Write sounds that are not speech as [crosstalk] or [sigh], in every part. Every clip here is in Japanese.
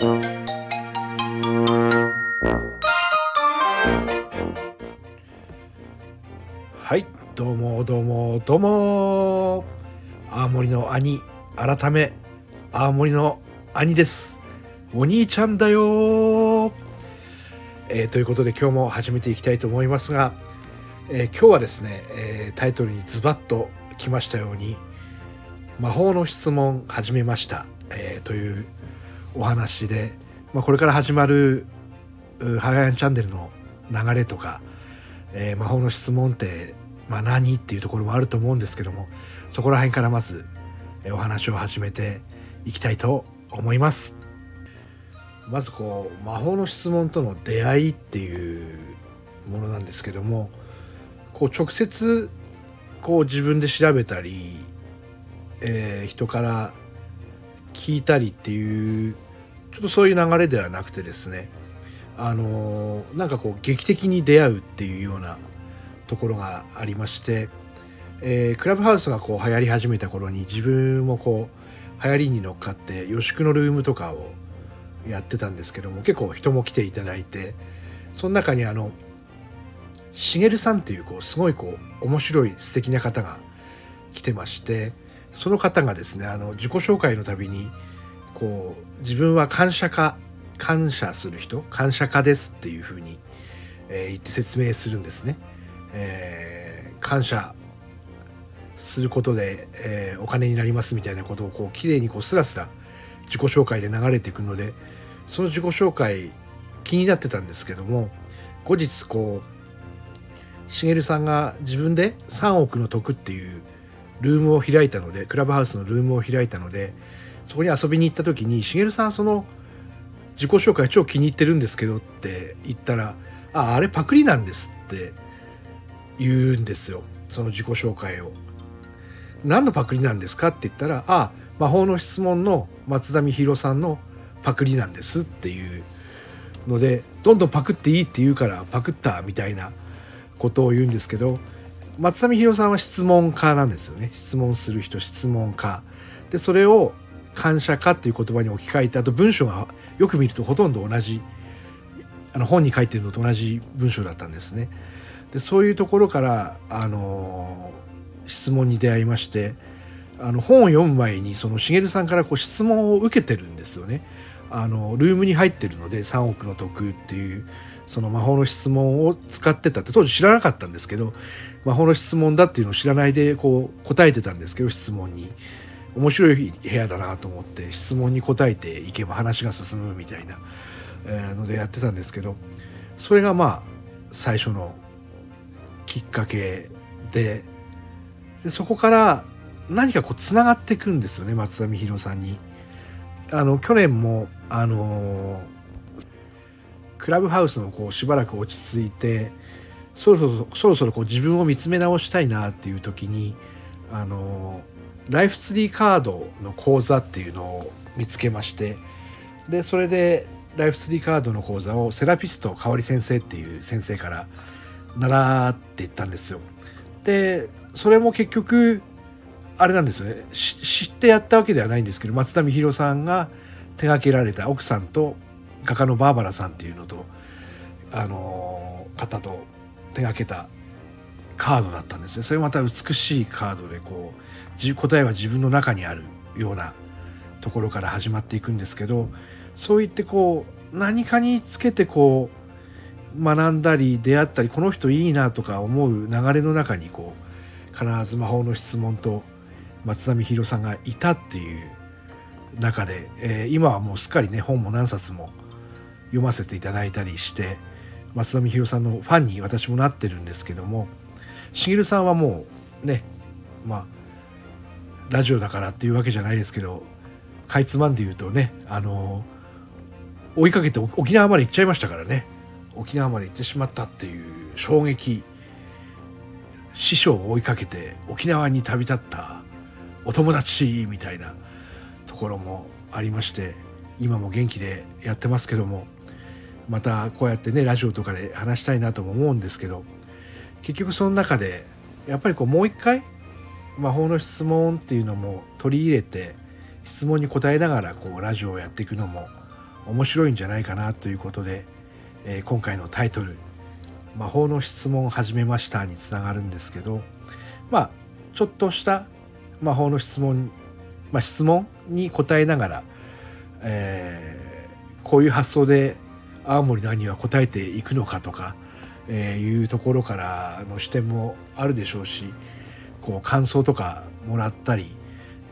はいどうもどうもどうも。青森の兄改め青森の兄です。お兄ちゃんだよ。えーということで今日も始めていきたいと思いますが、えー今日はですね、えータイトルにズバッときましたように魔法の質問始めました、えというお話で、まあ、これから始まるうハガヤンチャンネルの流れとか、えー魔法の質問って、まあ、何っていうところもあると思うんですけどもそこら辺からまず、えお話を始めていきたいと思います。まずこう魔法の質問との出会いっていうものなんですけどもこう直接こう自分で調べたり、えー人から聞いたりっていうょっとそういう流れではなくてですねあのーなんかこう劇的に出会うっていうようなところがありまして、えークラブハウスがこう流行り始めた頃に自分もこう流行りに乗っかって予宿のルームとかをやってたんですけども結構人も来ていただいてその中にあのしげるさんっていうこうすごいこう面白い素敵な方が来てましてその方がですねあの自己紹介のたびにこう自分は感謝家感謝する人感謝家ですっていうふうに、えー言って説明するんですね。えー感謝することで、えーお金になりますみたいなことをこう綺麗にこうスラスラ自己紹介で流れていくのでその自己紹介気になってたんですけども後日こうしげるさんが自分で3億の得っていうルームを開いたのでクラブハウスのルームを開いたのでそこに遊びに行った時にしげるさんその自己紹介超気に入ってるんですけどって言ったら「ああれパクリなんです」って言うんですよ。その自己紹介を。何のパクリなんですかって言ったら「ああ魔法の質問の松田美弘さんのパクリなんです」っていうのでどんどんパクっていいって言うからパクったみたいなことを言うんですけど松田美弘さんは質問家なんですよね。質問する人質問家。でそれを感謝家っていう言葉に置き換えてあと文章がよく見るとほとんど同じあの本に書いてるのと同じ文章だったんですね。でそういうところからあの質問に出会いましてあの本を読む前にそのしげるさんからこう質問を受けてるんですよね。あのルームに入ってるので3億の得っていうその魔法の質問を使ってたって当時知らなかったんですけど魔法の質問だっていうのを知らないでこう答えてたんですけど質問に面白い部屋だなと思って質問に答えていけば話が進むみたいな、のでやってたんですけどそれがまあ最初のきっかけででそこから何かこうつながっていくんですよね松田美弘さんに。あの去年もあのクラブハウスのこうしばらく落ち着いてそろそろそろそろこう自分を見つめ直したいなっていう時にあのライフツリーカードの講座っていうのを見つけましてでそれでライフツリーカードの講座をセラピスト香織先生っていう先生から習っていったんですよ。でそれも結局あれなんですよね知ってやったわけではないんですけど松田美弘さんが手掛けられた奥さんと画家のバーバラさんっていうのとあの方と手掛けたカードだったんですね。それまた美しいカードでこう答えは自分の中にあるようなところから始まっていくんですけどそう言ってこう何かにつけてこう学んだり出会ったりこの人いいなとか思う流れの中にこう必ず魔法の質問と松田美弘さんがいたっていう中で、えー今はもうすっかりね本も何冊も読ませていただいたりして松田美弘さんのファンに私もなってるんですけどもしげるさんはもうねまあラジオだからっていうわけじゃないですけどかいつまんで言うとねあの追いかけて沖縄まで行っちゃいましたからね。沖縄まで行ってしまったっていう衝撃師匠を追いかけて沖縄に旅立ったお友達みたいなところもありまして今も元気でやってますけどもまたこうやってねラジオとかで話したいなとも思うんですけど結局その中でやっぱりこうもう一回魔法の質問っていうのも取り入れて質問に答えながらこうラジオをやっていくのも面白いんじゃないかなということで、えー、今回のタイトル「魔法の質問を始めました」につながるんですけどまあちょっとした魔法の質問、まあ、質問に答えながら、えー、こういう発想で青森の兄は答えていくのかとか、えー、いうところからの視点もあるでしょうしこう感想とかもらったり、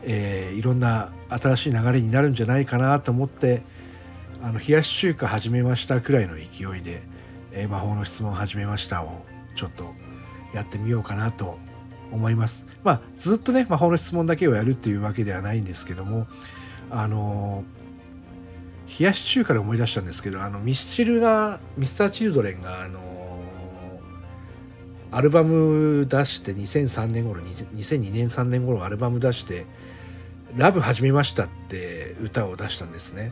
えー、いろんな新しい流れになるんじゃないかなと思ってあの冷やし中華始めましたくらいの勢いで、えー、魔法の質問始めましたをちょっとやってみようかなと思います。まあずっとね魔法の質問だけをやるっていうわけではないんですけどもあの冷やし中華で思い出したんですけどあのミスチルがミスター・チルドレンがあのアルバム出して2003年頃2002年3年頃アルバム出して「ラブ始めました」って歌を出したんですね。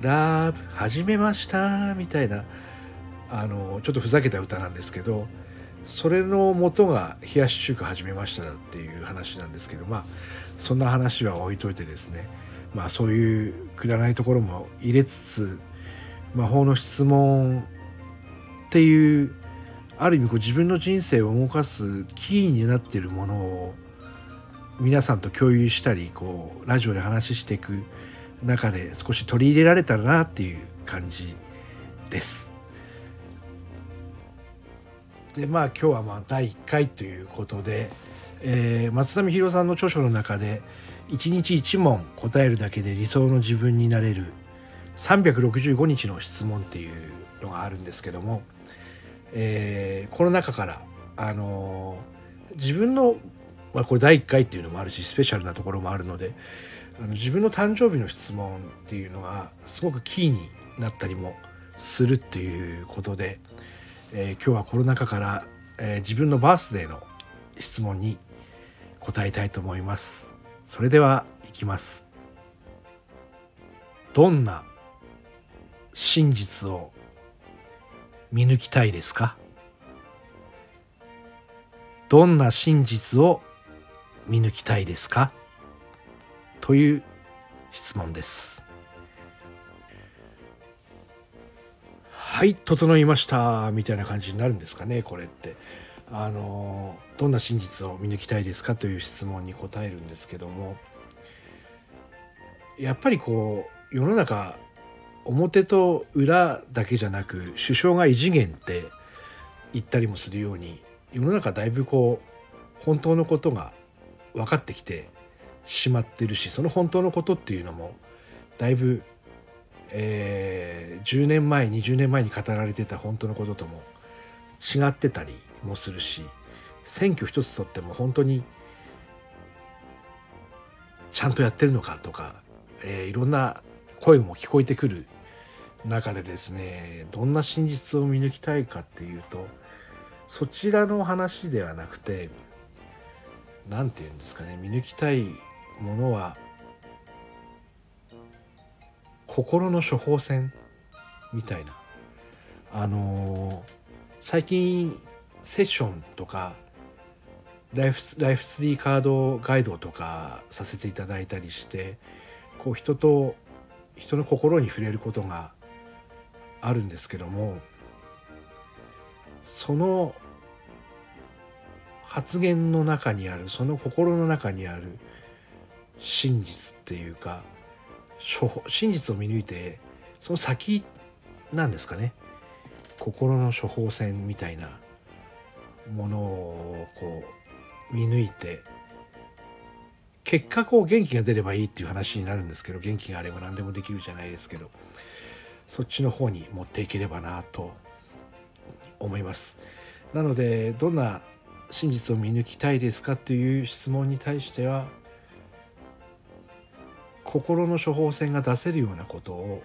ラブ始めましたみたいなあのちょっとふざけた歌なんですけどそれの元が「冷やし中華始めました」っていう話なんですけどまあそんな話は置いといてですねまあそういうくだらないところも入れつつ魔法の質問っていうある意味こう自分の人生を動かすキーになっているものを皆さんと共有したりこうラジオで話していく中で少し取り入れられたらなっていう感じです。でまあ今日はまあ第1回ということで、えー、松並弘さんの著書の中で「1日1問答えるだけで理想の自分になれる365日の質問」っていうのがあるんですけどもえー、この中からあのー、自分の、まあ、これ第1回っていうのもあるしスペシャルなところもあるのであの自分の誕生日の質問っていうのがすごくキーになったりもするっていうことで、えー、今日はこの中から、えー、自分のバースデーの質問に答えたいと思います。それではいきます。どんな真実を見抜きたいですか？どんな真実を見抜きたいですか？という質問です。はい、整いました。みたいな感じになるんですかね、これって。あの、どんな真実を見抜きたいですか？という質問に答えるんですけども、やっぱりこう、世の中表と裏だけじゃなく首相が異次元って言ったりもするように世の中だいぶこう本当のことが分かってきてしまってるしその本当のことっていうのもだいぶ、えー、10年前20年前に語られてた本当のこととも違ってたりもするし選挙一つとっても本当にちゃんとやってるのかとか、えー、いろんな声も聞こえてくる中でですねどんな真実を見抜きたいかっていうとそちらの話ではなくて何て言うんですかね見抜きたいものは心の処方箋みたいな。あのー、最近セッションとかライフライフツリーカードガイドとかさせていただいたりしてこう人と人の心に触れることがあるんですけどもその発言の中にあるその心の中にある真実っていうか真実を見抜いてその先なんですかね。心の処方箋みたいなものをこう見抜いて結果こう元気が出ればいいっていう話になるんですけど元気があれば何でもできるじゃないですけどそっちの方に持っていければなと思います。なのでどんな真実を見抜きたいですかっていう質問に対しては心の処方箋が出せるようなことを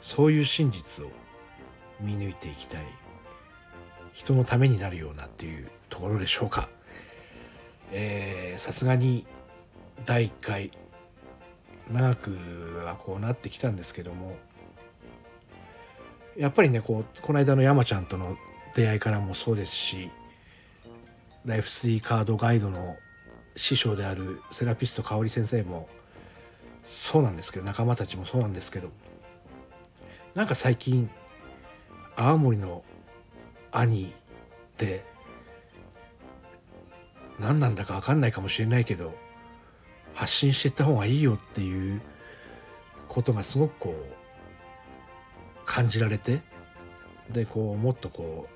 そういう真実を見抜いていきたい。人のためになるようなっていうところでしょうか。さすがに第1回長くはこうなってきたんですけどもやっぱりねこうこの間の山ちゃんとの出会いからもそうですしライフ3カードガイドの師匠であるセラピスト香織先生もそうなんですけど仲間たちもそうなんですけどなんか最近青森の兄って何なんだか分かんないかもしれないけど発信していった方がいいよっていうことがすごくこう感じられてでこうもっとこ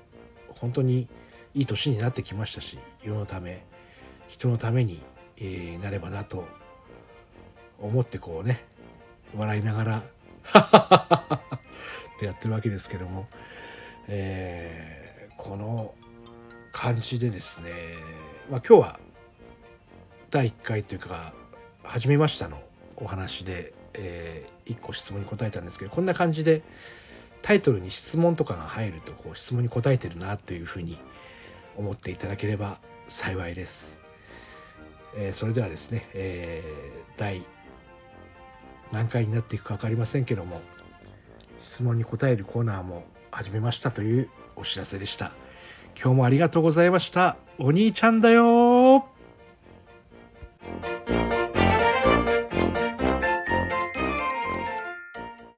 う本当にいい年になってきましたし世のため人のために、え、なればなと思ってこうね笑いながら [laughs] ってやってるわけですけども、えー、この感じでですね、まあ、今日は第1回というか始めましたのお話で、えー、1個質問に答えたんですけどこんな感じでタイトルに質問とかが入るとこう質問に答えてるなというふうに思っていただければ幸いです。えー、それではですね、えー、第何回になっていくか分かりませんけども質問に答えるコーナーも始めましたというお知らせでした。今日もありがとうございました。お兄ちゃんだよ